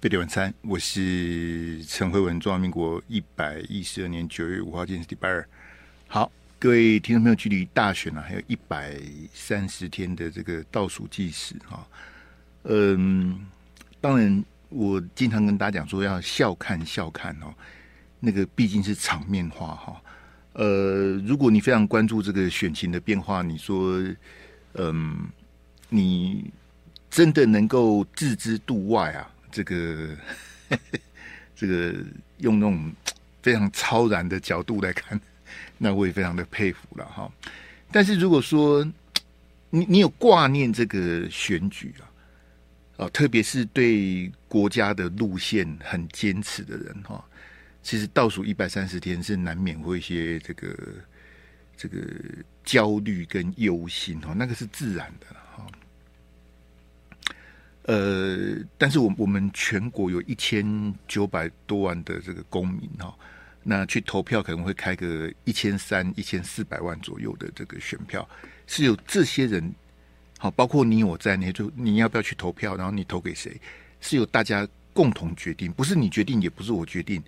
贝蒂晚餐，我是陈慧文，中华民国一百一十二年九月五号，今天是礼拜二。好，各位听众朋友，距离大选呢、还有一百三十天的这个倒数计时哈。嗯，当然，我经常跟大家讲说要笑看笑看哦，那个毕竟是场面话哈。呃，如果你非常关注这个选情的变化，你说，嗯，你真的能够置之度外啊？这个呵呵 这个用那种非常超然的角度来看，那我也非常的佩服了哈。但是如果说你你有挂念这个选举啊，啊，特别是对国家的路线很坚持的人哈。其实倒数一百三十天是难免会一些这个这个焦虑跟忧心哈，那个是自然的。呃，但是我我们全国有一千九百多万的这个公民哈，那去投票可能会开个一千三、一千四百万左右的这个选票，是有这些人好，包括你我在内，就你要不要去投票，然后你投给谁，是由大家共同决定，不是你决定，也不是我决定。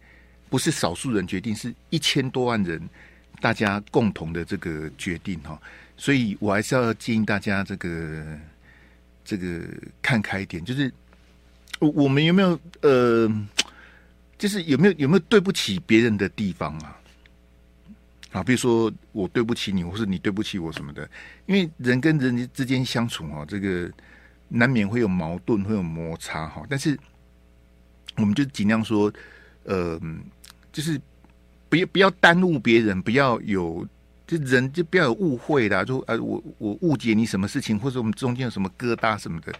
不是少数人决定，是一千多万人大家共同的这个决定哈，所以我还是要建议大家这个这个看开一点，就是我我们有没有呃，就是有没有有没有对不起别人的地方啊？啊，比如说我对不起你，或是你对不起我什么的，因为人跟人之间相处哈，这个难免会有矛盾，会有摩擦哈，但是我们就尽量说呃。就是不要不要耽误别人，不要有就人就不要有误会啦。就呃，我我误解你什么事情，或者我们中间有什么疙瘩什么的，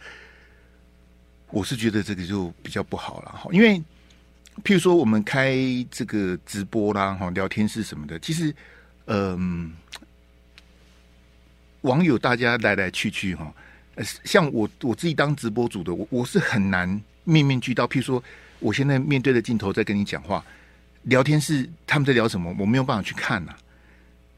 我是觉得这个就比较不好了哈。因为譬如说我们开这个直播啦，哈，聊天室什么的，其实嗯、网友大家来来去去哈，像我我自己当直播主的，我我是很难面面俱到。譬如说，我现在面对着镜头在跟你讲话。聊天室他们在聊什么？我没有办法去看呐、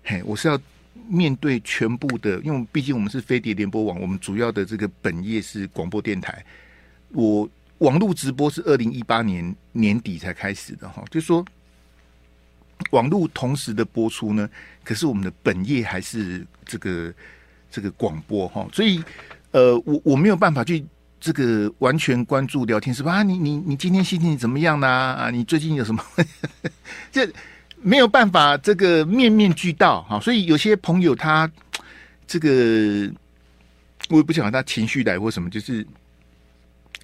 嘿，我是要面对全部的，因为毕竟我们是飞碟联播网，我们主要的这个本业是广播电台。我网络直播是二零一八年年底才开始的哈，就说网络同时的播出呢，可是我们的本业还是这个这个广播哈，所以呃，我我没有办法去。这个完全关注聊天是吧？你你你今天心情怎么样呢？啊，你最近有什么？这没有办法，这个面面俱到哈。所以有些朋友他这个我也不晓得他情绪来或什么，就是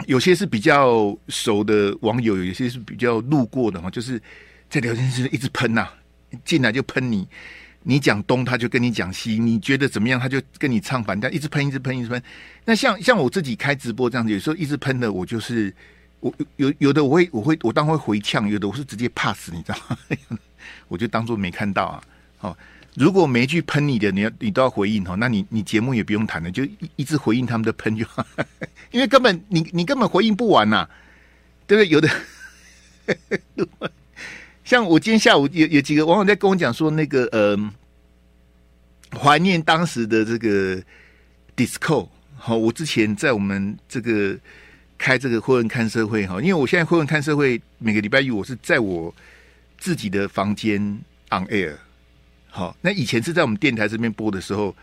有些是比较熟的网友，有些是比较路过的哈，就是在聊天室一直喷呐，进来就喷你。你讲东，他就跟你讲西，你觉得怎么样，他就跟你唱反调，一直喷，一直喷，一直喷。那像像我自己开直播这样子，有时候一直喷的，我就是我有有的我会我会我当会回呛，有的我是直接 pass，你知道吗？我就当做没看到啊。好，如果每一句喷你的，你要你都要回应哈，那你你节目也不用谈了，就一一直回应他们的喷就好，因为根本你你根本回应不完呐、啊，对不对？有的。像我今天下午有有几个网友在跟我讲说，那个嗯，怀念当时的这个 disco。好，我之前在我们这个开这个慧文看社会哈，因为我现在慧文看社会每个礼拜一我是在我自己的房间 on air。好，那以前是在我们电台这边播的时候，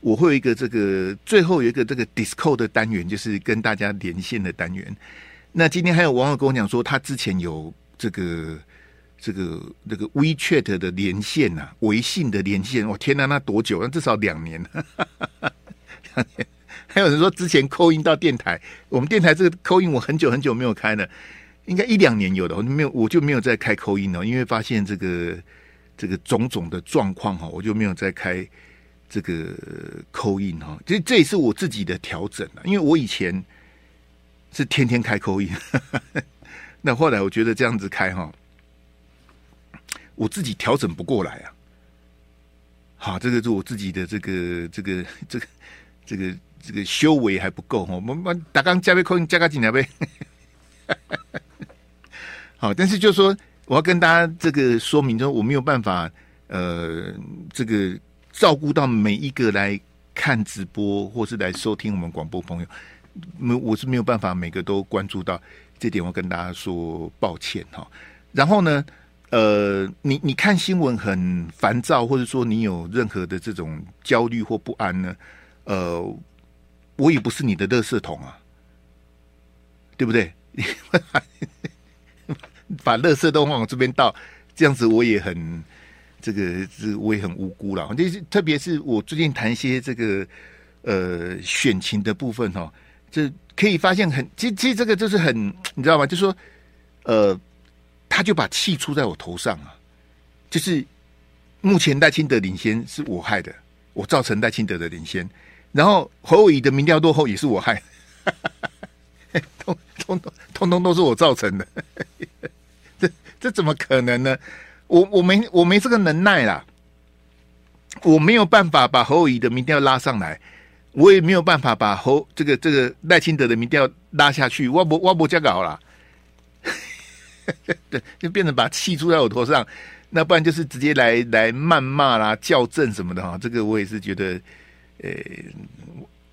我会有一个这个最后有一个这个 disco 的单元，就是跟大家连线的单元。那今天还有网友跟我讲说，他之前有这个。这个这个 WeChat 的连线呐、啊，微信的连线，我天哪，那多久？那至少两年，两年。还有人说之前 call in 到电台，我们电台这个 call in 我很久很久没有开了，应该一两年有的，我没有，我就没有再开 call in 了，因为发现这个这个种种的状况哈，我就没有再开这个扣音哈。这这也是我自己的调整了，因为我以前是天天开 call in，那后来我觉得这样子开哈。我自己调整不过来啊！好，这个是我自己的这个这个这个这个这个修为还不够哈。我们把打刚加倍扣加个几两倍。好，但是就是说我要跟大家这个说明，说我没有办法呃，这个照顾到每一个来看直播或是来收听我们广播朋友，没我是没有办法每个都关注到。这点我跟大家说抱歉哈。然后呢，呃，你你看新闻很烦躁，或者说你有任何的这种焦虑或不安呢？呃，我也不是你的垃圾桶啊，对不对？把垃圾都往这边倒，这样子我也很这个，这我也很无辜了。就是特别是我最近谈一些这个呃选情的部分哈，这可以发现很，其实其实这个就是很，你知道吗？就是说呃。他就把气出在我头上啊！就是目前赖清德领先是我害的，我造成赖清德的领先，然后侯友宜的民调落后也是我害，通通通通通都是我造成的，这这怎么可能呢？我我没我没这个能耐啦，我没有办法把侯友宜的民调拉上来，我也没有办法把侯这个这个赖清德的民调拉下去，我不我不这搞了。对，就变成把气出在我头上，那不然就是直接来来谩骂啦、校正什么的哈。这个我也是觉得，呃，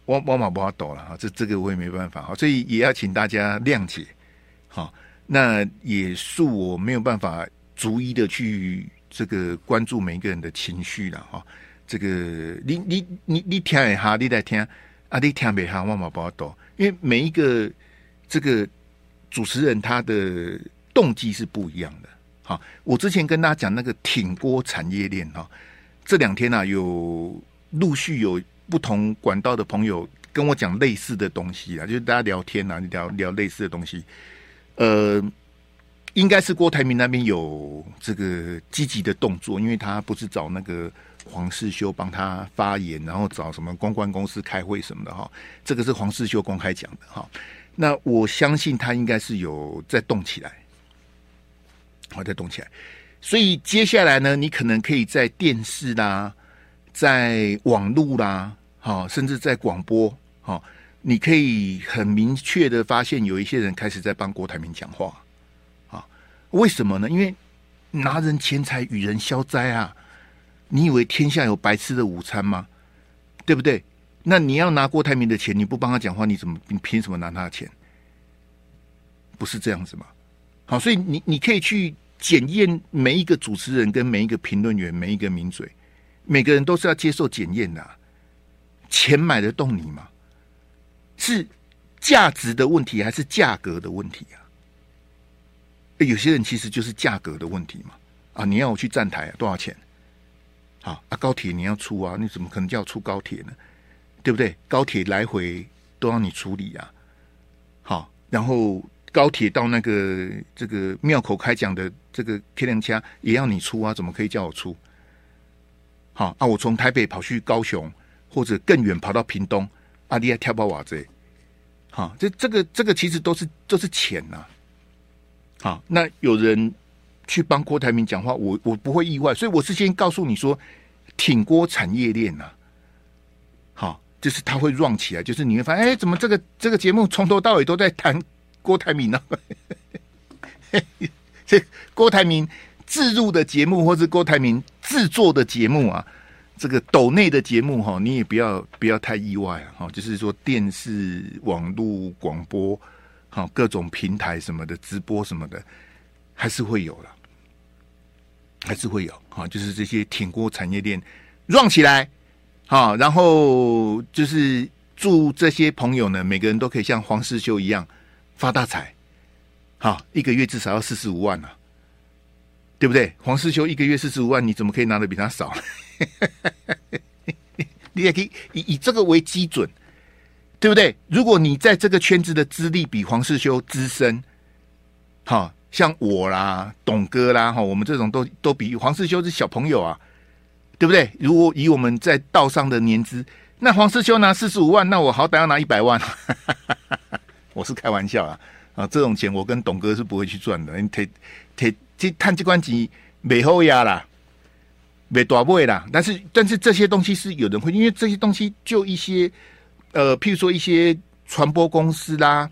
我我马不好抖了哈。这这个我也没办法哈，所以也要请大家谅解。哈，那也恕我没有办法逐一的去这个关注每一个人的情绪了哈。这个你你你你听一下，你来听啊，你听没哈，我马不好抖，因为每一个这个主持人他的。动机是不一样的。好，我之前跟大家讲那个挺锅产业链哈，这两天呢、啊、有陆续有不同管道的朋友跟我讲类似的东西啊，就是大家聊天啊，聊聊类似的东西。呃，应该是郭台铭那边有这个积极的动作，因为他不是找那个黄世修帮他发言，然后找什么公关公司开会什么的哈，这个是黄世修公开讲的哈。那我相信他应该是有在动起来。好，再动起来。所以接下来呢，你可能可以在电视啦，在网络啦，好，甚至在广播，好，你可以很明确的发现，有一些人开始在帮郭台铭讲话。啊，为什么呢？因为拿人钱财与人消灾啊！你以为天下有白吃的午餐吗？对不对？那你要拿郭台铭的钱，你不帮他讲话，你怎么你凭什么拿他的钱？不是这样子吗？好，所以你你可以去检验每一个主持人跟每一个评论员，每一个名嘴，每个人都是要接受检验的。钱买得动你吗？是价值的问题还是价格的问题啊？有些人其实就是价格的问题嘛。啊，你要我去站台啊，多少钱？好啊，高铁你要出啊，你怎么可能叫我出高铁呢？对不对？高铁来回都要你处理啊。好，然后。高铁到那个这个庙口开讲的这个 K 两枪也要你出啊？怎么可以叫我出？好啊，我从台北跑去高雄，或者更远跑到屏东，啊，你还跳包瓦这？好，这这个这个其实都是都是钱呐。好，那有人去帮郭台铭讲话，我我不会意外，所以我是先告诉你说，挺郭产业链呐。好，就是他会 run 起来，就是你会发现，哎，怎么这个这个节目从头到尾都在谈。郭台铭呢？这郭台铭自入的节目，或是郭台铭制作的节目啊，这个抖内的节目哈，你也不要不要太意外啊！哈，就是说电视、网络、广播，哈，各种平台什么的直播什么的，还是会有了，还是会有哈。就是这些挺锅产业链让起来，好，然后就是祝这些朋友呢，每个人都可以像黄世修一样。发大财，好，一个月至少要四十五万啊，对不对？黄世修一个月四十五万，你怎么可以拿的比他少？你也可以以以这个为基准，对不对？如果你在这个圈子的资历比黄世修资深，好，像我啦、董哥啦，哈，我们这种都都比黄世修是小朋友啊，对不对？如果以我们在道上的年资，那黄世修拿四十五万，那我好歹要拿一百万。我是开玩笑啊，啊，这种钱我跟董哥是不会去赚的。你提提去探机关机没后压啦，没多贵啦。但是但是这些东西是有人会，因为这些东西就一些呃，譬如说一些传播公司啦，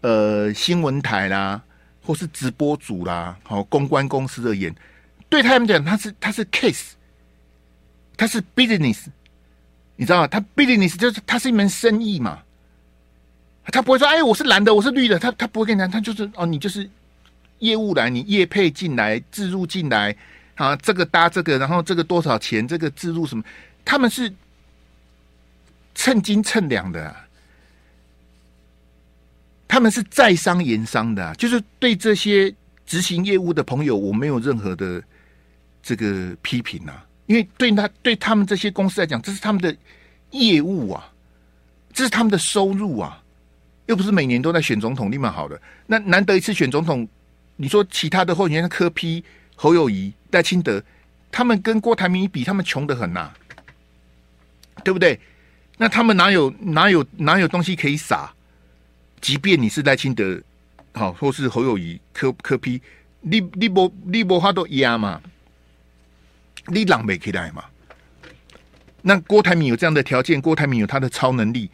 呃，新闻台啦，或是直播主啦，好，公关公司而言，对他们讲，他是他是 case，他是 business，你知道吗？他 business 就是他是一门生意嘛。他不会说：“哎，我是蓝的，我是绿的。”他他不会跟你讲，他就是哦，你就是业务来，你业配进来，置入进来啊，这个搭这个，然后这个多少钱？这个置入什么？他们是称斤称两的，他们是在商言商的，就是对这些执行业务的朋友，我没有任何的这个批评呐，因为对他对他们这些公司来讲，这是他们的业务啊，这是他们的收入啊。又不是每年都在选总统，立马好的。那难得一次选总统，你说其他的候选人柯 P、侯友宜、赖清德，他们跟郭台铭一比，他们穷得很呐、啊，对不对？那他们哪有哪有哪有东西可以撒？即便你是赖清德，好，或是侯友宜、柯柯批你你不你不花都压嘛，你浪没起来嘛？那郭台铭有这样的条件，郭台铭有他的超能力。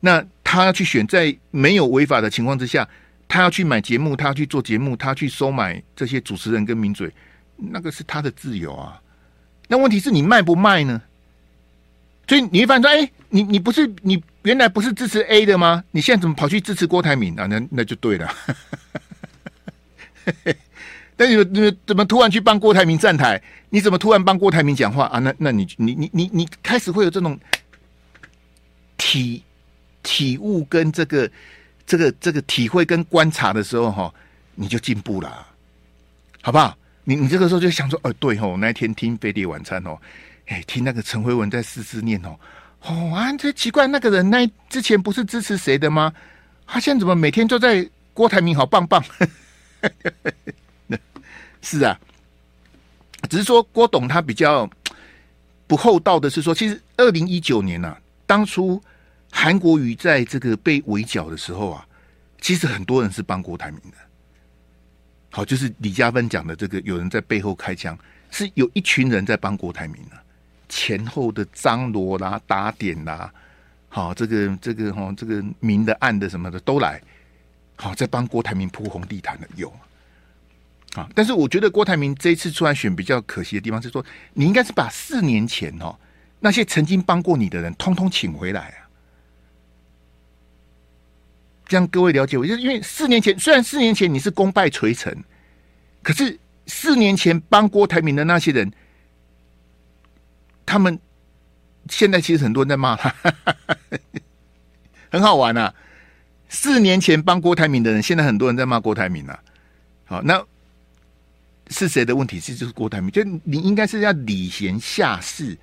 那他去选，在没有违法的情况之下，他要去买节目，他要去做节目，他去收买这些主持人跟名嘴，那个是他的自由啊。那问题是你卖不卖呢？所以你会发现说，哎，你你不是你原来不是支持 A 的吗？你现在怎么跑去支持郭台铭啊？那那就对了。但是你你怎么突然去帮郭台铭站台？你怎么突然帮郭台铭讲话啊？那那你你你你你开始会有这种体。体悟跟这个、这个、这个体会跟观察的时候，哈，你就进步了，好不好？你你这个时候就想说，哦，对哦，那天听飞碟晚餐哦，哎，听那个陈辉文在思思念哦，哦啊，这奇怪，那个人那之前不是支持谁的吗？他现在怎么每天都在郭台铭好棒棒？是啊，只是说郭董他比较不厚道的是说，其实二零一九年呐、啊，当初。韩国瑜在这个被围剿的时候啊，其实很多人是帮郭台铭的。好，就是李嘉芬讲的这个，有人在背后开枪，是有一群人在帮郭台铭啊，前后的张罗啦、打点啦，好，这个这个哈，这个明的暗的什么的都来，好，在帮郭台铭铺红地毯的有啊。但是我觉得郭台铭这一次出来选比较可惜的地方是说，你应该是把四年前哦那些曾经帮过你的人，通通请回来啊。让各位了解，我就是因为四年前，虽然四年前你是功败垂成，可是四年前帮郭台铭的那些人，他们现在其实很多人在骂他，很好玩啊！四年前帮郭台铭的人，现在很多人在骂郭台铭啊。好，那是谁的问题？是就是郭台铭，就你应该是要礼贤下士。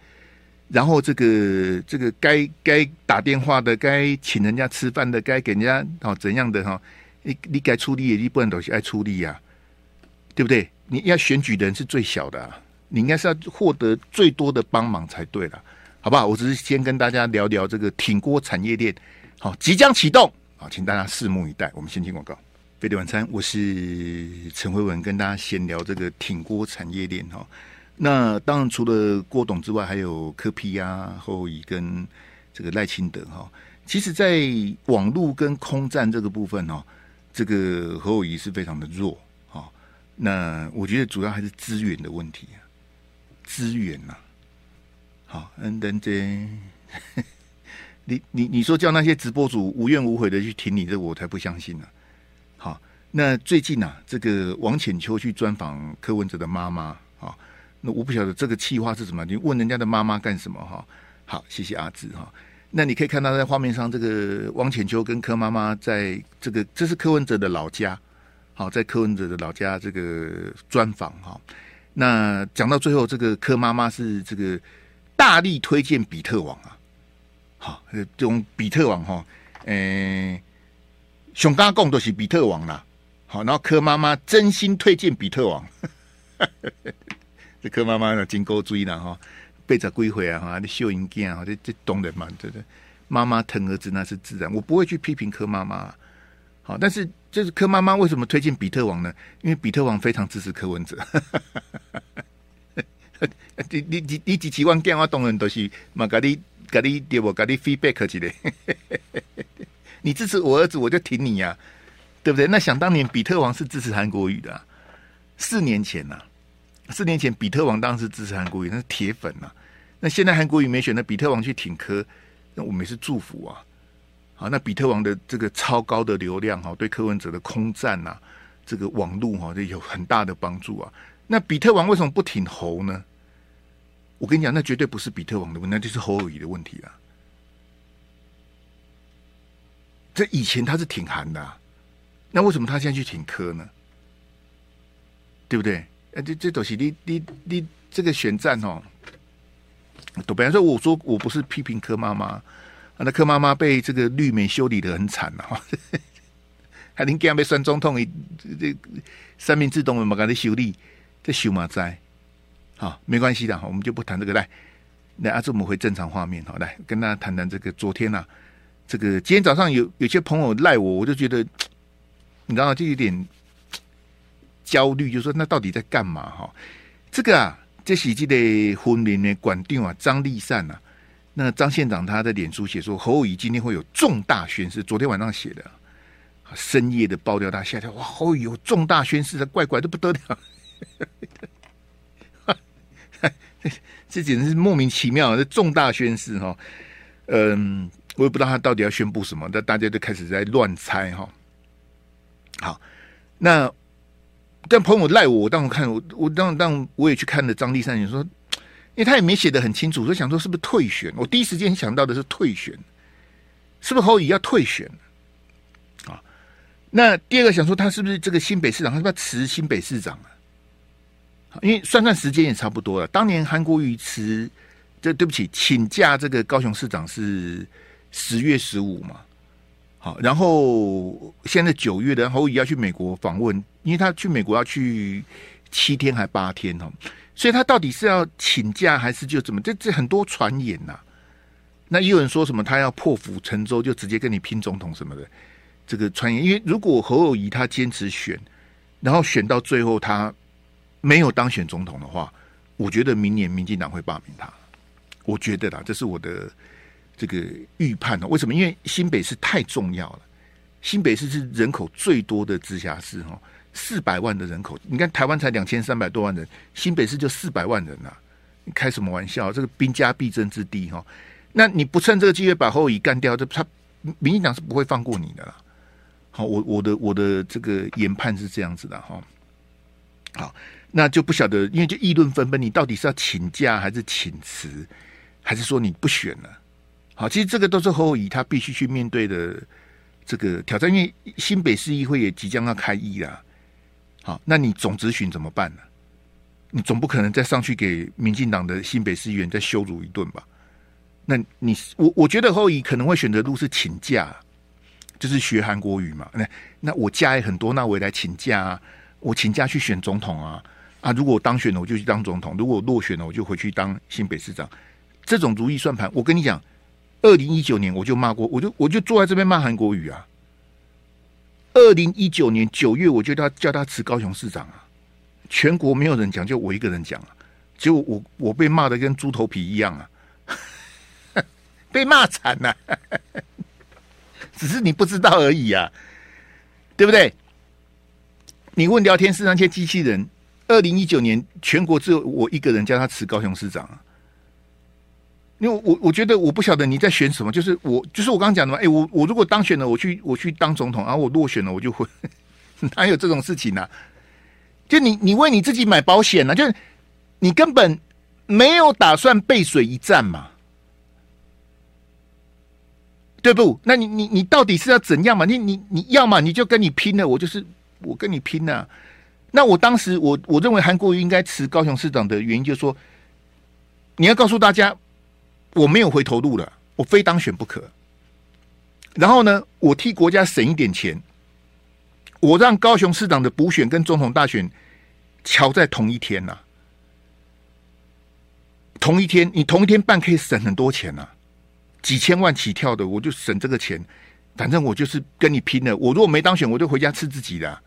然后这个这个该该打电话的，该请人家吃饭的，该给人家哦怎样的哈、你你该出力，你不能都是爱出力呀、啊，对不对？你要选举的人是最小的、啊，你应该是要获得最多的帮忙才对了，好不好？我只是先跟大家聊聊这个挺锅产业链，好即将启动，好，请大家拭目以待。我们先听广告，飞碟晚餐，我是陈辉文，跟大家闲聊这个挺锅产业链哈。那当然，除了郭董之外，还有柯 P 啊、侯友宜跟这个赖清德哈。其实，在网络跟空战这个部分哦，这个侯友宜是非常的弱哈。那我觉得主要还是资源的问题啊，资源呐。好，嗯，等等，你你你说叫那些直播主无怨无悔的去挺你，这我才不相信呢。好，那最近啊，这个王浅秋去专访柯文哲的妈妈。那我不晓得这个企划是什么？你问人家的妈妈干什么？哈，好，谢谢阿志哈。那你可以看到在画面上，这个汪浅秋跟柯妈妈在这个，这是柯文哲的老家，好，在柯文哲的老家这个专访哈。那讲到最后，这个柯妈妈是这个大力推荐比特网啊，好，这种比特网哈，诶，熊刚共都是比特网啦，好，然后柯妈妈真心推荐比特网。这柯妈妈呢，金钩追了哈，背着归回啊哈，你秀英健啊，这这懂人嘛，对不对？妈妈疼儿子那是自然，我不会去批评柯妈妈。好，但是就是柯妈妈为什么推荐比特王呢？因为比特王非常支持柯文哲。你你你你几千万电话动人都是嘛？给你给你给我给你 feedback 之类。你支持我儿子，我就挺你呀、啊，对不对？那想当年比特王是支持韩国语的、啊，四年前呐、啊。四年前，比特王当时支持韩国瑜，那是铁粉呐、啊。那现在韩国瑜没选，那比特王去挺科，那我们也是祝福啊。好，那比特王的这个超高的流量哈，对柯文哲的空战呐，这个网络哈，这有很大的帮助啊。那比特王为什么不挺侯呢？我跟你讲，那绝对不是比特王的问题，那就是侯友宜的问题了。这以前他是挺韩的啊，那为什么他现在去挺科呢？对不对？呃，这这东西，你你你这个选战哦，都比方说，我说我不是批评柯妈妈，那柯妈妈被这个绿媒修理得很惨了，哈，还能给他们选总统，这三明治都没给他修理，这修马灾，好，没关系的，我们就不谈这个。来，来，阿志，我们回正常画面，好，来跟大家谈谈这个昨天呐、啊，这个今天早上有有些朋友赖我，我就觉得，你知道就有点。焦虑，就说那到底在干嘛？哈，这个啊，这是这个婚礼的管定啊，张立善呐。那张县长他的脸书写说，侯友宜今天会有重大宣誓，昨天晚上写的，深夜的爆料，他吓跳，哇，侯友宜有重大宣誓，怪怪的不得了，这简直是莫名其妙的重大宣誓哈。嗯，我也不知道他到底要宣布什么，但大家都开始在乱猜哈。好，那。但朋友赖我，我当我看我我当当我也去看了张丽善，你说，因为他也没写的很清楚，所以想说是不是退选？我第一时间想到的是退选，是不是侯友宜要退选？啊，那第二个想说他是不是这个新北市长，他是不是要辞新北市长啊？因为算算时间也差不多了，当年韩国瑜辞，这对不起，请假这个高雄市长是十月十五嘛。好，然后现在九月的侯友宜要去美国访问，因为他去美国要去七天还八天哈，所以他到底是要请假还是就怎么？这这很多传言呐、那也有人说什么他要破釜沉舟，就直接跟你拼总统什么的，这个传言。因为如果侯友宜他坚持选，然后选到最后他没有当选总统的话，我觉得明年民进党会罢免他。我觉得啦，这是我的。这个预判呢？为什么？因为新北市太重要了。新北市是人口最多的直辖市哈，四百万的人口。你看台湾才两千三百多万人，新北市就四百万人呐！你开什么玩笑？这个兵家必争之地哈。那你不趁这个机会把侯友宜干掉，这他民进党是不会放过你的啦。好，我我的我的这个研判是这样子的哈。好，那就不晓得，因为就议论纷纷，你到底是要请假还是请辞，还是说你不选了？好，其实这个都是侯友宜他必须去面对的这个挑战，因为新北市议会也即将要开议啦。好，那你总质询怎么办呢？你总不可能再上去给民进党的新北市议员再羞辱一顿吧？那你我我觉得侯友宜可能会选择路是请假，就是学韩国语嘛。那那我假也很多，那我也来请假啊，我请假去选总统啊啊！如果我当选了，我就去当总统；如果我落选了，我就回去当新北市长。这种如意算盘，我跟你讲。二零一九年我就骂过，我就我就坐在这边骂韩国瑜啊。二零一九年九月我就叫他叫他辞高雄市长啊，全国没有人讲，就我一个人讲啊。结果我我被骂的跟猪头皮一样啊，被骂惨了，只是你不知道而已啊，对不对？你问聊天室那些机器人，二零一九年全国只有我一个人叫他辞高雄市长啊。因为我我觉得我不晓得你在选什么，就是我就是我刚刚讲的嘛，哎，我我如果当选了，我去我去当总统，然后我落选了，我就会 哪有这种事情呢、啊？就你你为你自己买保险呢、啊？就是你根本没有打算背水一战嘛，对不？那你你你到底是要怎样嘛？你你你要嘛你就跟你拼了，我就是我跟你拼了、那我当时我我认为韩国瑜应该辞高雄市长的原因，就是说你要告诉大家。我没有回头路了，我非当选不可。然后呢，我替国家省一点钱，我让高雄市长的补选跟总统大选瞧在同一天呐、啊，同一天，你同一天办可以省很多钱呐、啊，几千万起跳的，我就省这个钱。反正我就是跟你拼了。我如果没当选，我就回家吃自己的、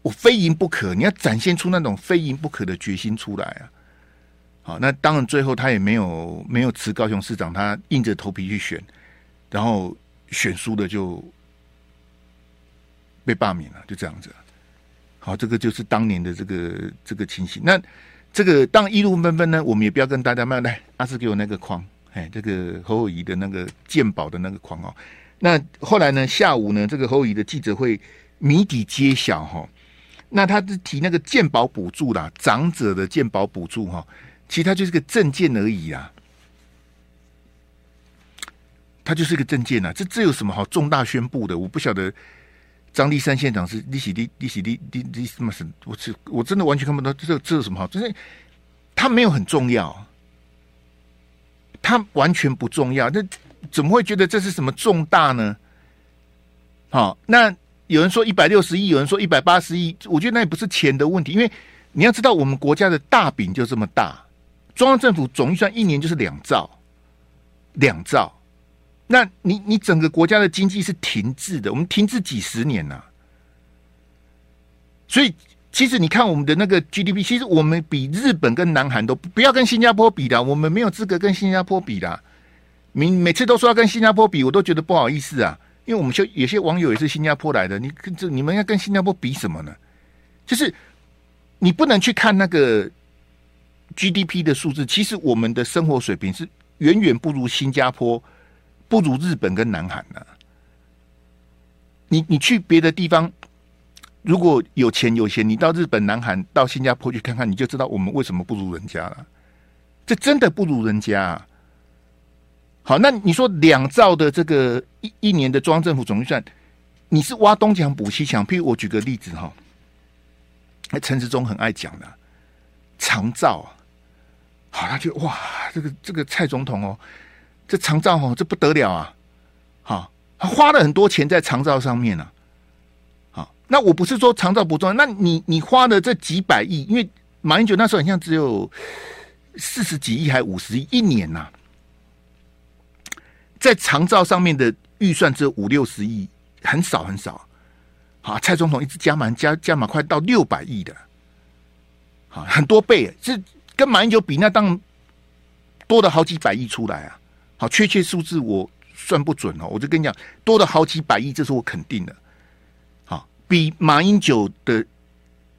我非赢不可，你要展现出那种非赢不可的决心出来啊！好，那当然，最后他也没有没有辞高雄市长，他硬着头皮去选，然后选输的就被罢免了，就这样子。好，这个就是当年的这个这个情形。那这个当一路纷纷呢，我们也不要跟大家卖来，阿志给我那个框，哎，这个侯友宜的那个鉴宝的那个框哦。那后来呢，下午呢，这个侯友宜的记者会谜底揭晓哈。那他是提那个鉴宝补助啦，长者的鉴宝补助哈，其实他就是个证件而已啊。他就是个证件呐，这这有什么好重大宣布的？我不晓得张立山县长是利息利利息利利利什么什，我是我真的完全看不到这这有什么好，就是他没有很重要，他完全不重要，那怎么会觉得这是什么重大呢？好，那有人说一百六十亿，有人说一百八十亿，我觉得那也不是钱的问题，因为你要知道，我们国家的大饼就这么大，中央政府总预算一年就是两兆，两兆。那你你整个国家的经济是停滞的，我们停滞几十年呐、所以其实你看我们的那个 GDP，其实我们比日本跟南韩都不要跟新加坡比的，我们没有资格跟新加坡比的。每每次都说要跟新加坡比，我都觉得不好意思啊，因为我们就有些网友也是新加坡来的，你跟这你们要跟新加坡比什么呢？就是你不能去看那个 GDP 的数字，其实我们的生活水平是远远不如新加坡。不如日本跟南韩呢、啊？你你去别的地方，如果有钱有闲，你到日本、南韩、到新加坡去看看，你就知道我们为什么不如人家了。这真的不如人家、啊。好，那你说两兆的这个一一年的中央政府总预算，你是挖东墙补西墙？譬如我举个例子哈，那陈时中很爱讲的长照啊，好，他就哇，这个这个蔡总统哦。这长照哦，这不得了啊！好，他花了很多钱在长照上面呢、啊。好，那我不是说长照不重要，那你你花了这几百亿，因为马英九那时候好像只有四十几亿还五十亿一年呐、在长照上面的预算只有五六十亿，很少很少。好，蔡总统一直加满加加满，快到六百亿的，好，很多倍，这跟马英九比，那当多了好几百亿出来啊。好，确切数字我算不准哦，我就跟你讲，多了好几百亿，这是我肯定的。好，比马英九的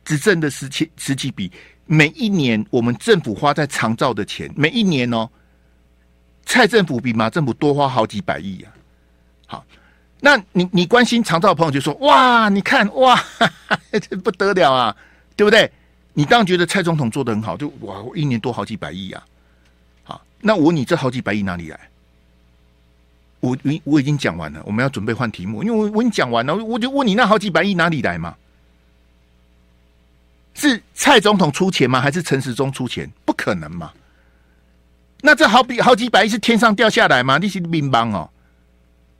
执政的时期时期比，每一年我们政府花在长照的钱，每一年哦，蔡政府比马政府多花好几百亿啊。好，那你你关心长照的朋友就说：哇，你看哇，这不得了啊，对不对？你当然觉得蔡总统做的很好，就哇，一年多好几百亿啊。好，那我问你，这好几百亿哪里来？我我我已经讲完了，我们要准备换题目，因为我我已经讲完了，我就问你，那好几百亿哪里来嘛？是蔡总统出钱吗？还是陈时中出钱？不可能嘛？那这好比好几百亿是天上掉下来吗？那些民邦哦，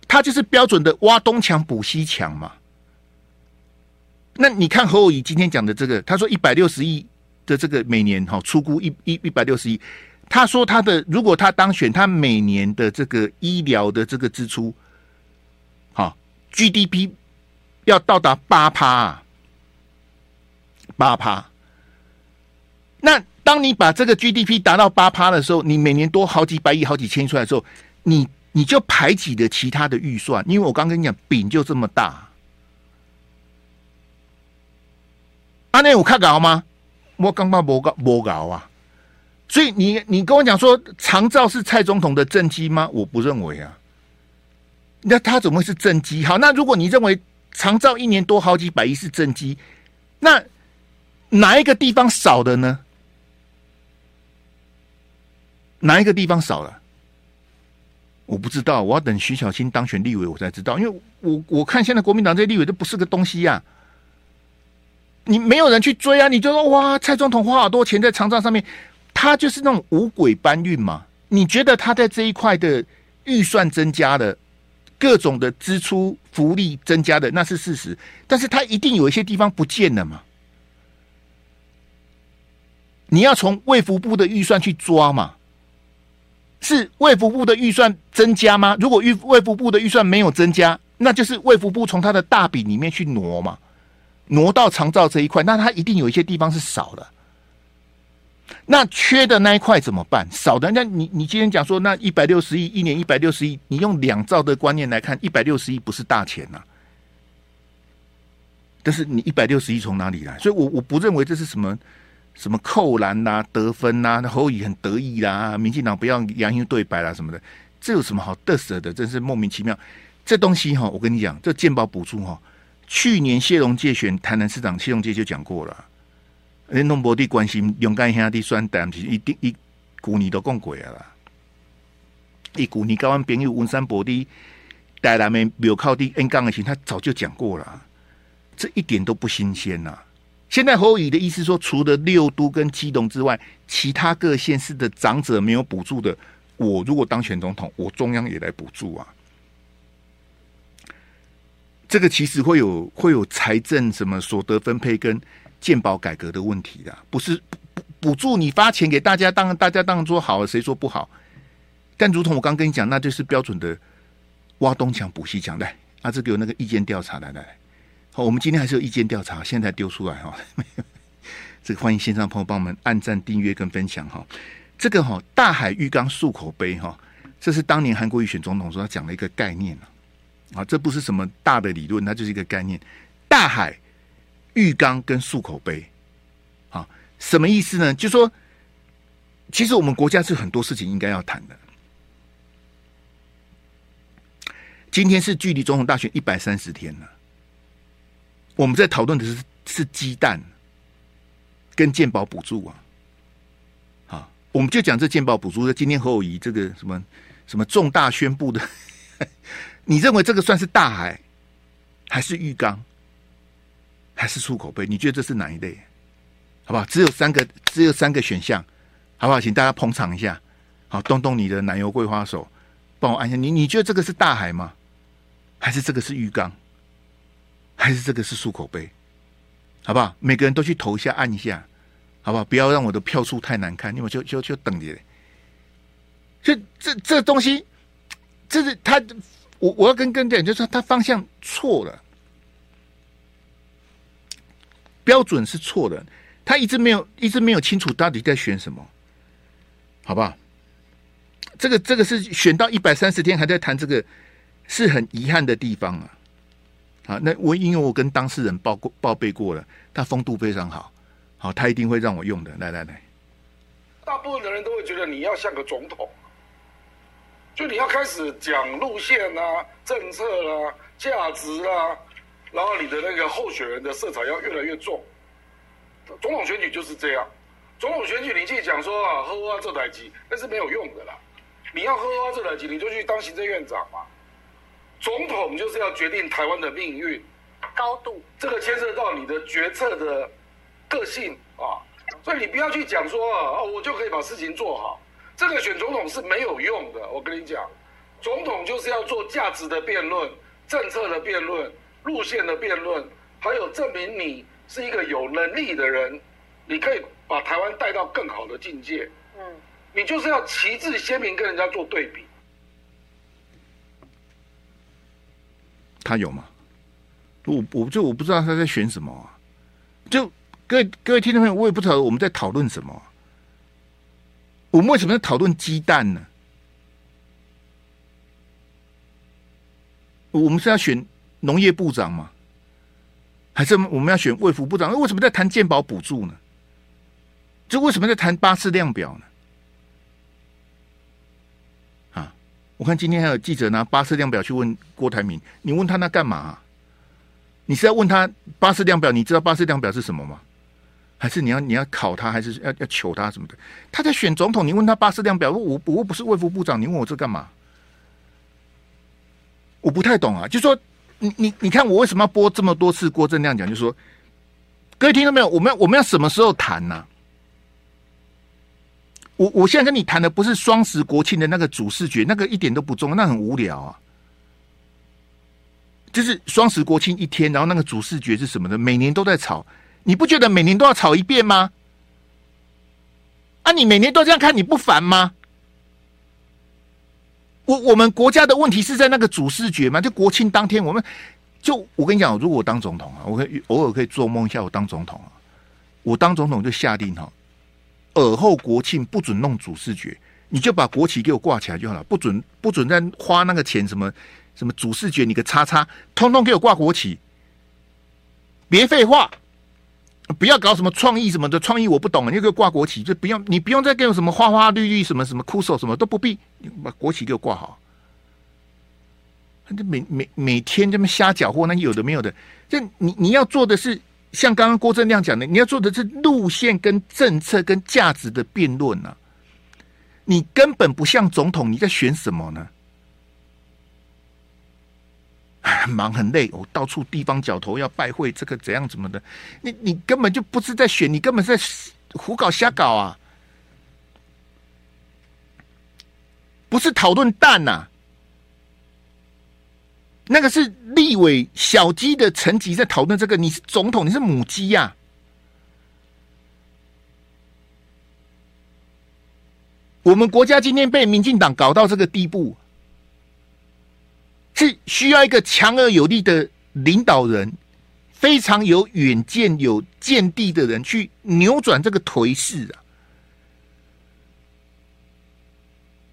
他就是标准的挖东墙补西墙嘛。那你看侯友宜今天讲的这个，他说一百六十亿的这个每年哈出估一一一百六十亿。他说：“他的如果他当选，他每年的这个医疗的这个支出，好 GDP 要到达八趴，八趴。那当你把这个 GDP 达到八趴的时候，你每年多好几百亿、好几千出来的时候，你你就排挤了其他的预算。因为我刚跟你讲，饼就这么大。阿内有看搞吗？我刚刚没搞没搞啊。”所以你你跟我讲说长照是蔡总统的政绩吗？我不认为啊。那他怎么会是政绩？好，那如果你认为长照一年多好几百亿是政绩，那哪一个地方少的呢？哪一个地方少了？我不知道，我要等徐小青当选立委我才知道。因为我我看现在国民党这立委都不是个东西呀、啊。你没有人去追啊？你就说哇，蔡总统花好多钱在长照上面。他就是那种五鬼搬运嘛？你觉得他在这一块的预算增加了，各种的支出福利增加的，那是事实。但是他一定有一些地方不见了嘛？你要从卫福部的预算去抓嘛？是卫福部的预算增加吗？如果预卫福部的预算没有增加，那就是卫福部从他的大笔里面去挪嘛，挪到长照这一块，那它一定有一些地方是少的。那缺的那一块怎么办？少的那你你今天讲说那一百六十亿一年一百六十亿，你用两兆的观念来看，一百六十亿不是大钱呐、但是你一百六十亿从哪里来？所以我我不认为这是什么什么扣篮啦、得分啦，那侯友宜很得意啦，民进党不要杨英对白啦什么的，这有什么好得瑟的？真是莫名其妙。这东西哈，我跟你讲，这健保补助哈，去年谢龙介选台南市长，谢龙介就讲过了，连农博的关心勇敢兄弟算胆，一定一股你都共鬼了啦，一股你高安朋友文山博的带来没有靠的 N 杠的钱，他早就讲过了，这一点都不新鲜呐。现在侯友宜的意思说，除了六都跟基隆之外，其他各县市的长者没有补助的，我如果当选总统，我中央也来补助啊。这个其实会有会有财政什么所得分配跟健保改革的问题的，不是补补助你发钱给大家，当然大家当然说好，谁说不好？但如同我刚跟你讲，那就是标准的挖东墙补西墙。来，啊，这个有那个意见调查，来来来。好，我们今天还是有意见调查，现在丢出来哈。这个欢迎线上朋友帮我们按赞、订阅跟分享哈。这个哈大海浴缸漱口杯哈，这是当年韩国瑜选总统时候他讲了一个概念啊，啊这不是什么大的理论，它就是一个概念。大海浴缸跟漱口杯，啊，什么意思呢？就说其实我们国家是很多事情应该要谈的。今天是距离总统大选一百三十天了。我们在讨论的是是鸡蛋跟健保补助啊，好，我们就讲这健保补助。今天侯友宜这个什么什么重大宣布的，你认为这个算是大海，还是浴缸，还是漱口杯？你觉得这是哪一类？好不好？只有三个，只有三个选项，好不好？请大家捧场一下，好，动动你的奶油桂花手，帮我按一下。你你觉得这个是大海吗？还是这个是浴缸？还是这个是漱口杯，好不好？每个人都去投一下，按一下，好不好？不要让我的票数太难看，因为就就就等你。所以这这东西，这是他，我我要跟跟讲，就是他方向错了，标准是错的，他一直没有一直没有清楚到底在选什么，好不好？这个这个是选到一百三十天还在谈这个，是很遗憾的地方啊。啊，那我因为我跟当事人报过报备过了，他风度非常好，好，他一定会让我用的。来来来，大部分的人都会觉得你要像个总统，就你要开始讲路线啊、政策啊、价值啊，然后你的那个候选人的色彩要越来越重。总统选举就是这样，总统选举你去讲说啊，喝啊这台机，那是没有用的啦。你要喝啊这台机，你就去当行政院长嘛。总统就是要决定台湾的命运，高度这个牵涉到你的决策的个性啊，所以你不要去讲说啊，我就可以把事情做好，这个选总统是没有用的。我跟你讲，总统就是要做价值的辩论、政策的辩论、路线的辩论，还有证明你是一个有能力的人，你可以把台湾带到更好的境界。嗯，你就是要旗帜鲜明跟人家做对比。他有吗？我我就我不知道他在选什么啊。就各位各位听众朋友，我也不知道我们在讨论什么。我们为什么在讨论鸡蛋呢？我们是要选农业部长吗？还是我们要选卫福部长？为什么在谈健保补助呢？就为什么在谈巴氏量表呢？啊我看今天还有记者拿巴氏量表去问郭台铭，你问他那干嘛？你是要问他巴氏量表？你知道巴氏量表是什么吗？还是你要你要考他？还是要要求他什么的？他在选总统，你问他巴氏量表？我我又不是卫副部长，你问我这干嘛？我不太懂啊。就说你你你看我为什么要播这么多次郭正亮讲？就说各位听到没有？我们要我们要什么时候谈呢？我我现在跟你谈的不是双十国庆的那个主视觉，那个一点都不重要，那很无聊啊。就是双十国庆一天，然后那个主视觉是什么的？每年都在炒，你不觉得每年都要炒一遍吗？啊，你每年都这样看，你不烦吗？我我们国家的问题是在那个主视觉吗？就国庆当天，我们就我跟你讲，如果当总统啊，我可以偶尔可以做梦一下，我当总统啊，我当总统就下令哈。尔后国庆不准弄主视觉，你就把国旗给我挂起来就好了。不准不准再花那个钱，什么什么主视觉，你个叉叉，通通给我挂国旗。别废话，不要搞什么创意什么的，创意我不懂，你就给我挂国旗就不用，你不用再给我什么花花绿绿什么什么酷手什么都不必，把国旗给我挂好。每每每天这么瞎搅和，那有的没有的，这你你要做的是像刚刚郭正亮讲的，你要做的是路线跟政策跟价值的辩论呐。你根本不像总统，你在选什么呢？很 忙很累，我到处地方角头要拜会，这个怎样怎么的？你你根本就不是在选，你根本是在胡搞瞎搞啊！不是讨论蛋呐，那个是立委小鸡的层级在讨论这个。你是总统，你是母鸡呀、我们国家今天被民进党搞到这个地步。是需要一个强而有力的领导人，非常有远见、有见地的人去扭转这个颓势啊！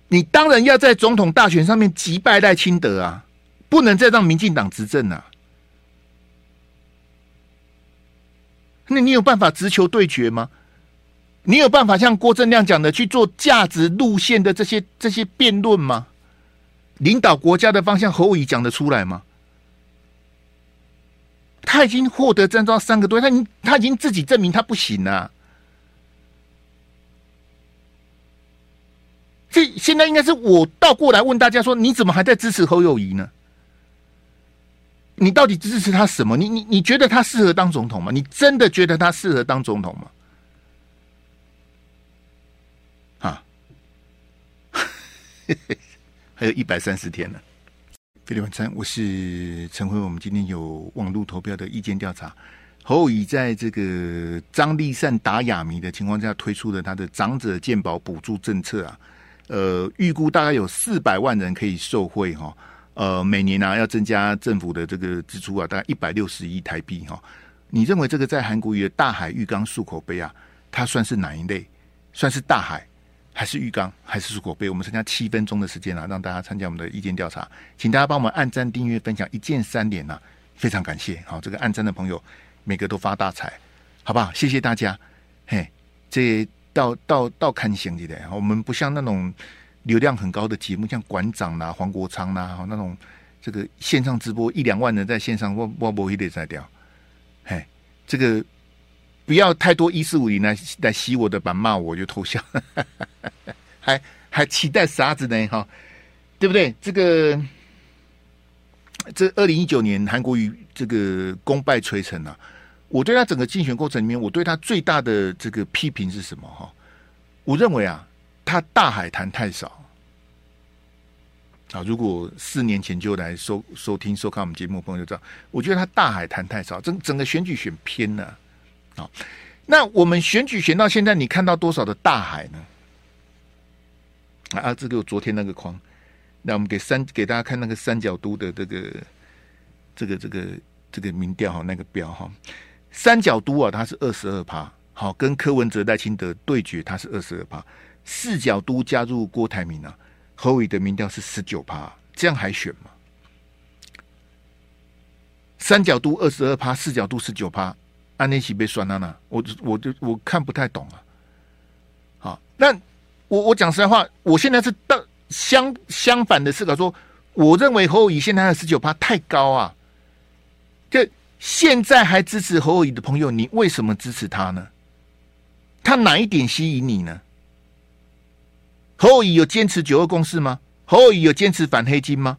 你当然要在总统大选上面击败赖清德啊，不能再让民进党执政啊！那你有办法直球对决吗？你有办法像郭正亮讲的去做价值路线的这些这些辩论吗？领导国家的方向，侯友宜讲得出来吗？他已经获得征召三个多月，他已经他已经自己证明他不行了。这现在应该是我倒过来问大家说：你怎么还在支持侯友谊呢？你到底支持他什么？你你你觉得他适合当总统吗？你真的觉得他适合当总统吗？啊？还有一百三十天呢。费力晚餐，我是陈辉。我们今天有网络投票的意见调查。侯友宜在这个张立善打哑谜的情况下，推出了他的长者健保补助政策啊。呃，预估大概有四百万人可以受惠哈。呃，每年呢、要增加政府的这个支出啊，大概一百六十亿台币哈。你认为这个在韩国语的大海浴缸漱口杯啊，它算是哪一类？算是大海？还是浴缸，还是漱口杯？我们剩下七分钟的时间啊，让大家参加我们的意见调查，请大家帮我们按赞、订阅、分享，一键三连呐、非常感谢。好，这个按赞的朋友，每个都发大财，好不好？谢谢大家。嘿，这到到到看行的，我们不像那种流量很高的节目，像馆长啦、黄国昌啦，那种这个线上直播一两万人在线上，我我不会得再掉。嘿，这个。不要太多一四五零来来洗我的版，骂我就投降，还还期待啥子呢？哈，对不对？这个这二零一九年韩国瑜这个功败垂成啊，我对他整个竞选过程里面，我对他最大的这个批评是什么？哈，我认为啊，他大海谈太少啊。如果四年前就来收收听收看我们节目朋友就知道，我觉得他大海谈太少，整整个选举选偏了。好，那我们选举选到现在，你看到多少的大海呢？啊，这个昨天那个框，那我们给三给大家看那个三角都的这个这个这个这个民调哈，那个标哈，三角都啊，它是二十二趴，好，跟柯文哲、赖清德对决，它是二十二趴，四角都加入郭台铭啊，侯伟的民调是十九趴，这样还选吗？三角都二十二趴，四角都十九趴。安内奇被酸了呢，我我就我看不太懂啊。好，那我我讲实在话，我现在是到相相反的思考，说我认为侯友宜现在的十九趴太高啊。就现在还支持侯友宜的朋友，你为什么支持他呢？他哪一点吸引你呢？侯友宜有坚持九二共识吗？侯友宜有坚持反黑金吗？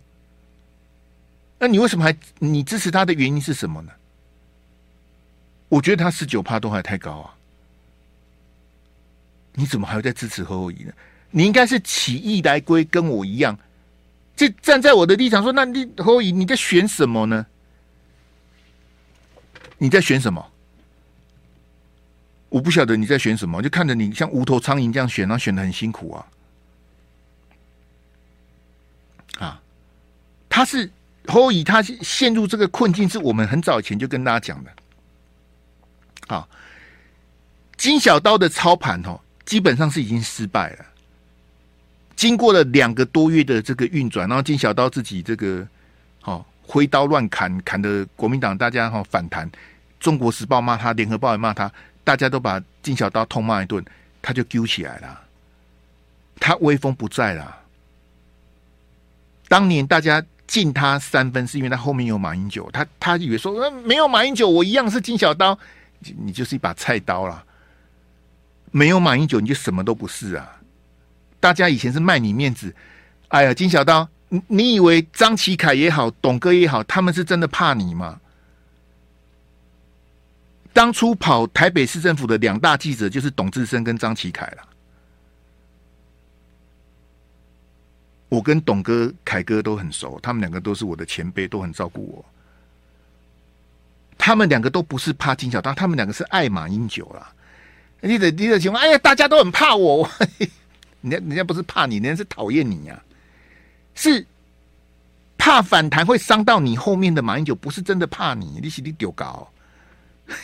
那你为什么还你支持他的原因是什么呢？我觉得他十九趴都还太高啊！你怎么还要再支持侯友宜呢？你应该是起义来归，跟我一样，就站在我的立场说，那你侯友宜你在选什么呢？你在选什么？我不晓得你在选什么，就看着你像无头苍蝇这样选，然后选得很辛苦啊！啊，他是侯友宜，他陷入这个困境，是我们很早以前就跟大家讲的。好，金小刀的操盘哦，基本上是已经失败了。经过了两个多月的这个运转，然后金小刀自己这个好挥刀乱砍，砍的国民党大家哈反弹，中国时报骂他，联合报也骂他，大家都把金小刀痛骂一顿，他就丢起来了，他威风不在了。当年大家敬他三分，是因为他后面有马英九，他他以为说，呃，没有马英九，我一样是金小刀，你就是一把菜刀啦。没有马英九，你就什么都不是啊！大家以前是卖你面子，哎呀，金小刀，你你以为张启凯也好，董哥也好，他们是真的怕你吗？当初跑台北市政府的两大记者就是董志生跟张启凯了。我跟董哥、凯哥都很熟，他们两个都是我的前辈，都很照顾我。他们两个都不是怕金小刀，他们两个是爱马英九啦。你的你的情况，哎呀，大家都很怕我，人家人家不是怕你，人家是讨厌你呀、是怕反弹会伤到你后面的马英九，不是真的怕你，你是你丢搞，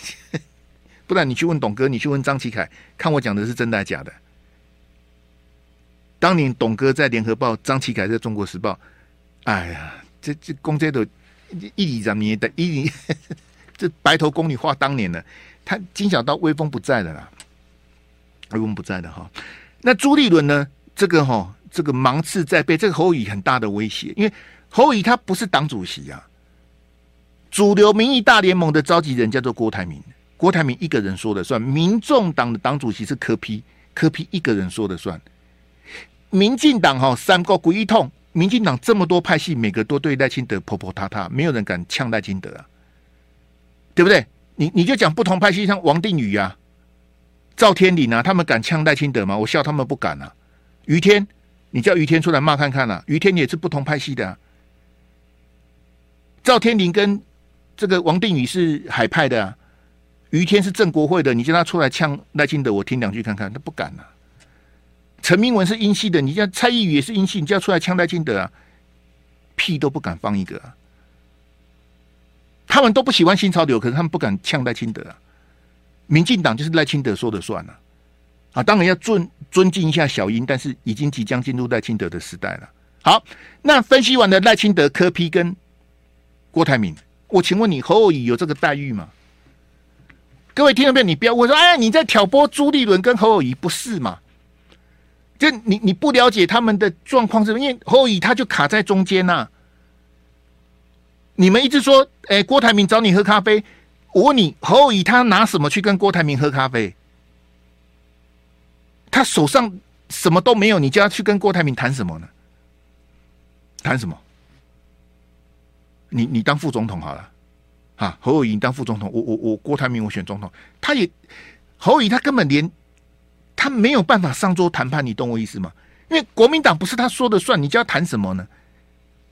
不然你去问董哥，你去问张启凯，看我讲的是真的还是假的？当年董哥在联合报，张启凯在中国时报，哎呀，这这公这都一里长捏的，一里这白头宫女话当年呢，他金小刀威风不在的啦。威风不在的哈，那朱立伦呢？这个哈，这个芒刺在背，这个侯乙很大的威胁，因为侯乙他不是党主席啊，主流民意大联盟的召集人叫做郭台铭，郭台铭一个人说了算，民众党的党主席是柯 P，柯 P 一个人说了算，民进党哈三个鬼一通，民进党这么多派系，每个都对赖清德婆婆塌塌，没有人敢呛赖清德啊，对不对？你你就讲不同派系，像王定宇啊。赵天麟啊，他们敢呛赖清德吗？我笑他们不敢啊。于天，你叫于天出来骂看看啊。于天也是不同派系的啊。赵天麟跟这个王定宇是海派的啊。于天是正国会的，你叫他出来呛赖清德，我听两句看看，他不敢啊。陈明文是英系的，你叫蔡易余也是英系，你叫出来呛赖清德啊，屁都不敢放一个啊。他们都不喜欢新潮流，可是他们不敢呛赖清德啊。民进党就是赖清德说的算了啊！当然要尊尊敬一下小英，但是已经即将进入赖清德的时代了。好，那分析完了赖清德、柯 P 跟郭台铭，我请问你侯友宜有这个待遇吗？各位听众朋友，你不要问说，哎，你在挑拨朱立伦跟侯友宜，不是嘛？就你你不了解他们的状况，是因为侯友宜他就卡在中间呐、你们一直说，哎，郭台铭找你喝咖啡。我问你，侯友宜他拿什么去跟郭台铭喝咖啡？他手上什么都没有，你叫他去跟郭台铭谈什么呢？谈什么？你你当副总统好了，啊，侯友宜当副总统，我我我郭台铭我选总统，他也侯友宜他根本连他没有办法上桌谈判，你懂我意思吗？因为国民党不是他说的算，你叫他谈什么呢？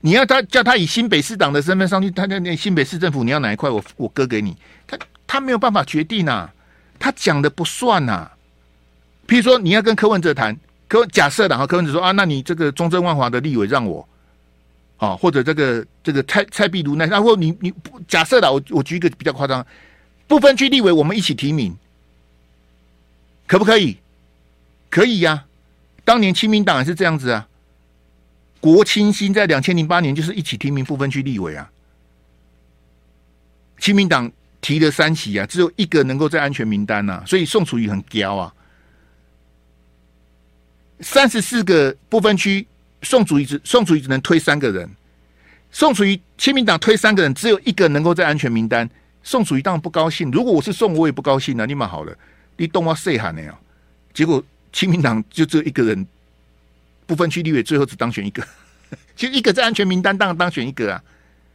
你要他叫他以新北市长的身份上去，他那那新北市政府你要哪一块，我我割给你。他他没有办法决定呐、他讲的不算呐、譬如说你要跟柯文哲谈，柯假设的哈，柯文哲说啊，那你这个中正万华的立委让我，啊，或者这个这个蔡蔡壁如那，然后你你不假设的，我我举一个比较夸张，不分区立委我们一起提名，可不可以？可以呀、当年亲民党也是这样子啊。国清新在两千零八年就是一起提名不分区立委啊，亲民党提了三席啊，只有一个能够在安全名单啊，所以宋楚瑜很骄啊。三十四个不分区，宋楚瑜只宋楚瑜只能推三个人，宋楚瑜亲民党推三个人，只有一个能够在安全名单，宋楚瑜当然不高兴。如果我是宋，我也不高兴啊。你蛮好了，你动我谁喊的呀？结果亲民党就只有一个人。不分区立委最后只当选一个，其实一个在安全名单当当选一个啊。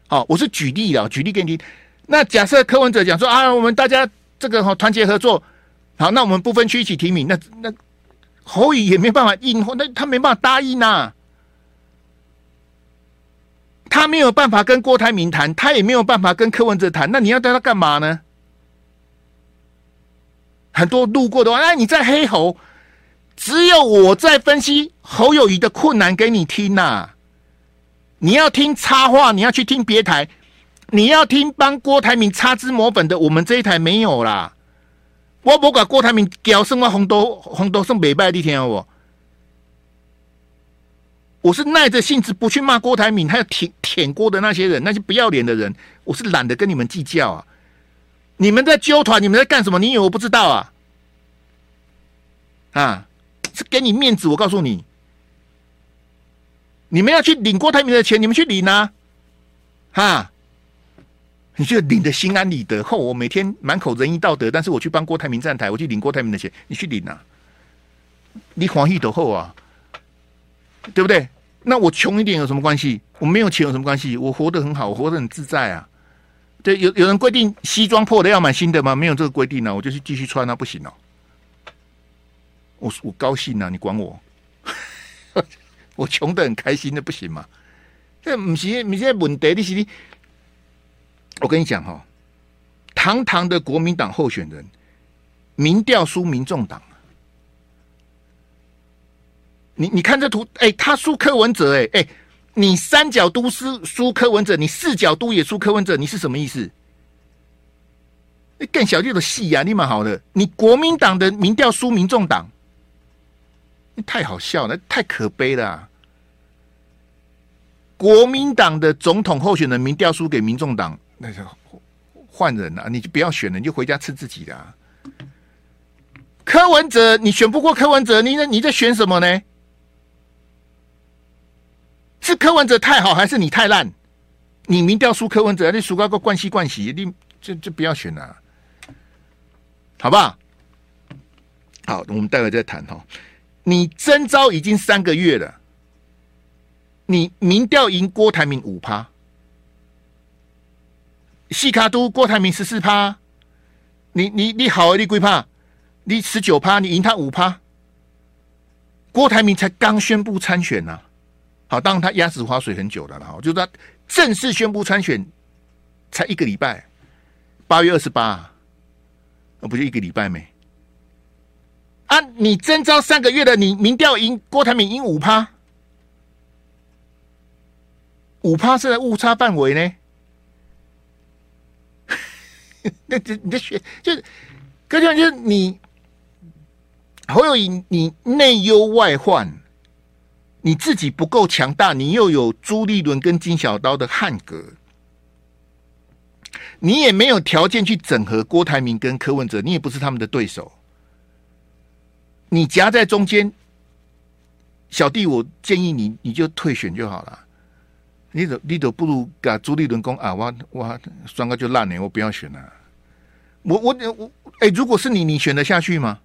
好，我是举例了，举例给你听。那假设柯文哲讲说啊，我们大家这个哈团结合作，好，那我们不分区一起提名，那那侯友也没办法应，那他没办法答应呐、啊。他没有办法跟郭台铭谈，他也没有办法跟柯文哲谈，那你要带他干嘛呢？很多路过的话，哎，你在黑猴。只有我在分析侯友谊的困难给你听呐、你要听插话，你要去听别台，你要听帮郭台铭擦脂抹粉的，我们这一台没有啦。我不管郭台铭屌什么红豆红豆送北拜的天我，我是耐着性子不去骂郭台铭，还有舔舔郭的那些人，那些不要脸的人，我是懒得跟你们计较啊。你们在纠团，你们在干什么？你以为我不知道啊？啊，给你面子，我告诉你，你们要去领郭台铭的钱，你们去领啊！哈，你就领的心安理得。后我每天满口仁义道德，但是我去帮郭台铭站台，我去领郭台铭的钱，你去领啊！你黄义斗后啊，对不对？那我穷一点有什么关系？我没有钱有什么关系？我活得很好，我活得很自在啊！对，有有人规定西装破了要买新的吗？没有这个规定呢、啊，我就去继续穿那、啊、不行哦、我我高兴呐、啊，你管我？我穷得很开心的不行吗？这不是不是问题，你是你。我跟你讲哈、堂堂的国民党候选人，民调输民众党。你你看这图，哎、他输柯文哲、欸，哎哎，你三角都是输柯文哲，你四角都也输柯文哲，你是什么意思？你更小就的戏呀，你蛮好的，你国民党的民调输民众党，太好笑了，太可悲了、啊。国民党的总统候选人民调输给民众党，那就换人了、你就不要选了，你就回家吃自己的、啊。柯文哲，你选不过柯文哲，你你在选什么呢？是柯文哲太好，还是你太烂？你民调输柯文哲，你输个个关系关系，你就就不要选了，好不好？好，我们待会再谈哈。你征召已经三个月了，你民调赢郭台铭五趴，细卡都郭台铭十四趴，你你你好，你几趴？你十九趴，你赢他五趴，郭台铭才刚宣布参选呐、好，当然他鸭子划水很久了了哈，就是他正式宣布参选才一个礼拜，八月二十八，那不就一个礼拜没？啊，你征召三个月的，你民调赢郭台铭赢五趴，五趴是在误差范围呢？那这你在学就是，哥就就是你侯友宜，你内忧外患。你自己不够强大，你又有朱立伦跟金小刀的汉格，你也没有条件去整合郭台铭跟柯文哲，你也不是他们的对手，你夹在中间，小弟，我建议你，你就退选就好了。你都你都不如把朱立伦讲啊，我我双个就烂了，我不要选了。我我我，哎，如果是你，你选得下去吗？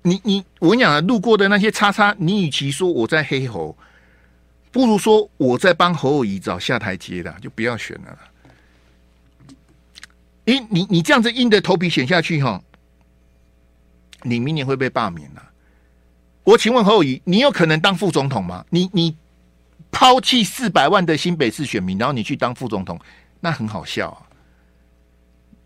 你你我跟你讲啊，路过的那些叉叉，你与其说我在黑猴，不如说我在帮侯友宜找下台阶的，就不要选了。因为你你这样子硬着头皮选下去哈，你明年会被罢免了。我请问侯友宜，你有可能当副总统吗？你你抛弃四百万的新北市选民，然后你去当副总统，那很好笑啊。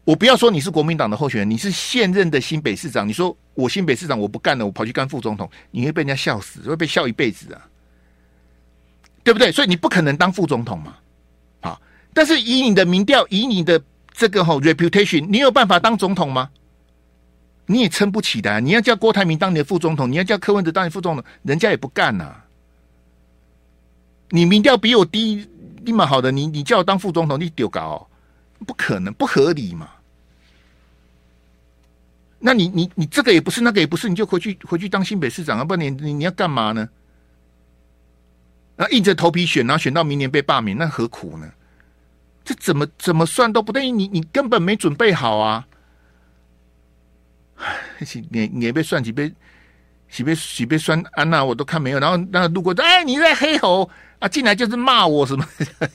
我不要说你是国民党的候选人，你是现任的新北市长。你说我新北市长我不干了，我跑去干副总统，你会被人家笑死，会被笑一辈子啊，对不对？所以你不可能当副总统嘛。好，但是以你的民调，以你的这个吼 reputation，你有办法当总统吗？你也撑不起的。你要叫郭台铭当你的副总统，你要叫柯文哲当你副总统，人家也不干呐。你民调比我低，立马好的，你你叫我当副总统，你丢搞，不可能，不合理嘛。那你你你这个也不是，那个也不是，你就回去回去当新北市长啊？不然你你你要干嘛呢？那硬着头皮选，然后选到明年被罢免，那何苦呢？这怎么怎么算都不对，你你根本没准备好啊！你你也被算几杯几杯几杯酸安娜，我都看没有。然后那路过，哎，你在黑猴啊？进来就是骂我什么？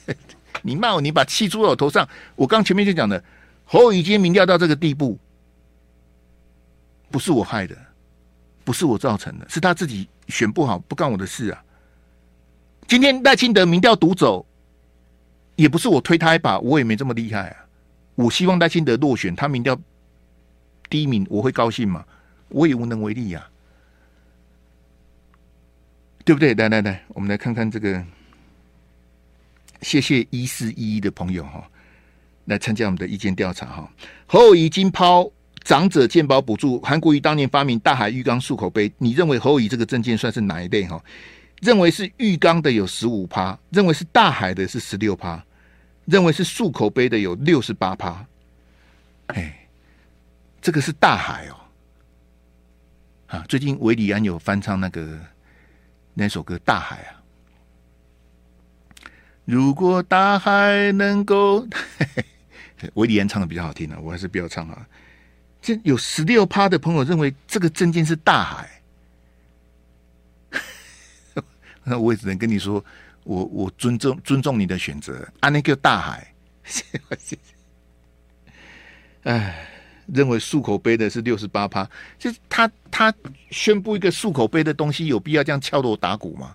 你骂我，你把气出我头上。我刚前面就讲的，侯已经民调到这个地步。不是我害的，不是我造成的，是他自己选不好，不干我的事啊。今天赖清德民调独走，也不是我推他一把，我也没这么厉害啊。我希望赖清德落选，他民调第一名，我会高兴吗？我也无能为力呀，对不对？来来来，我们来看看这个，谢谢一四一一的朋友哈，来参加我们的意见调查哈。后已经抛。长者健保补助，韩国瑜当年发明大海浴缸漱口杯，你认为侯友宜这个证件算是哪一类？哈，认为是浴缸的有十五趴，认为是大海的是十六趴，认为是漱口杯的有六十八趴。哎，这个是大海哦。啊，最近韦礼安有翻唱那个那首歌《大海》啊。如果大海能够，韦礼安唱的比较好听啊，我还是不要唱啊。这有十六趴的朋友认为这个证件是大海，那我也只能跟你说，我我尊重尊重你的选择。啊，那个大海，谢谢。哎。认为漱口杯的是六十八趴，就是他他宣布一个漱口杯的东西，有必要这样敲锣打鼓吗？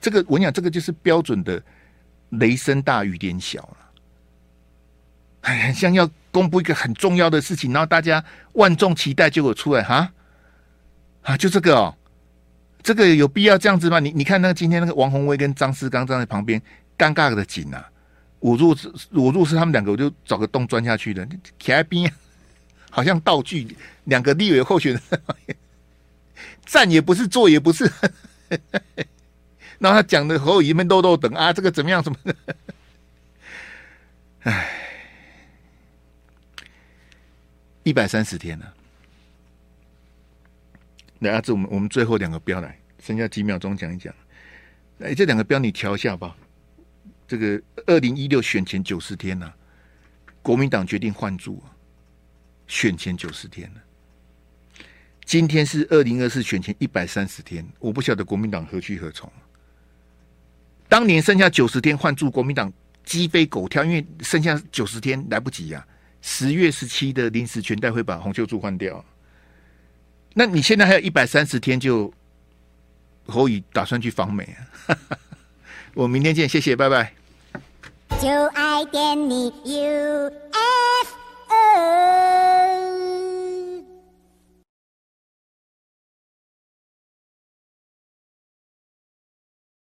这个我跟你讲，这个就是标准的雷声大雨点小了。哎，很像要公布一个很重要的事情，然后大家万众期待，结果出来哈啊，就这个哦，这个有必要这样子吗？你你看那个今天那个王宏威跟张思刚站在旁边，尴尬的紧啊！我如果是我如果是他们两个，我就找个洞钻下去的，骑在边。好像道具，两个立委候选人 站也不是，坐也不是，然后他讲的后一面豆豆等啊，这个怎么样？什么的？哎，一百三十天了，来啊！这我们我们最后两个标来，剩下几秒钟讲一讲。哎，这两个标你调一下吧。这个二零一六选前九十天了，国民党决定换柱。选前九十天了，今天是二零二四选前一百三十天，我不晓得国民党何去何从。当年剩下九十天换柱，国民党鸡飞狗跳，因为剩下九十天来不及呀、啊。十月十七的临时全代会把洪秀柱换掉，那你现在还有一百三十天，就侯宇打算去访美啊？我明天见，谢谢，拜拜。就爱点你 U。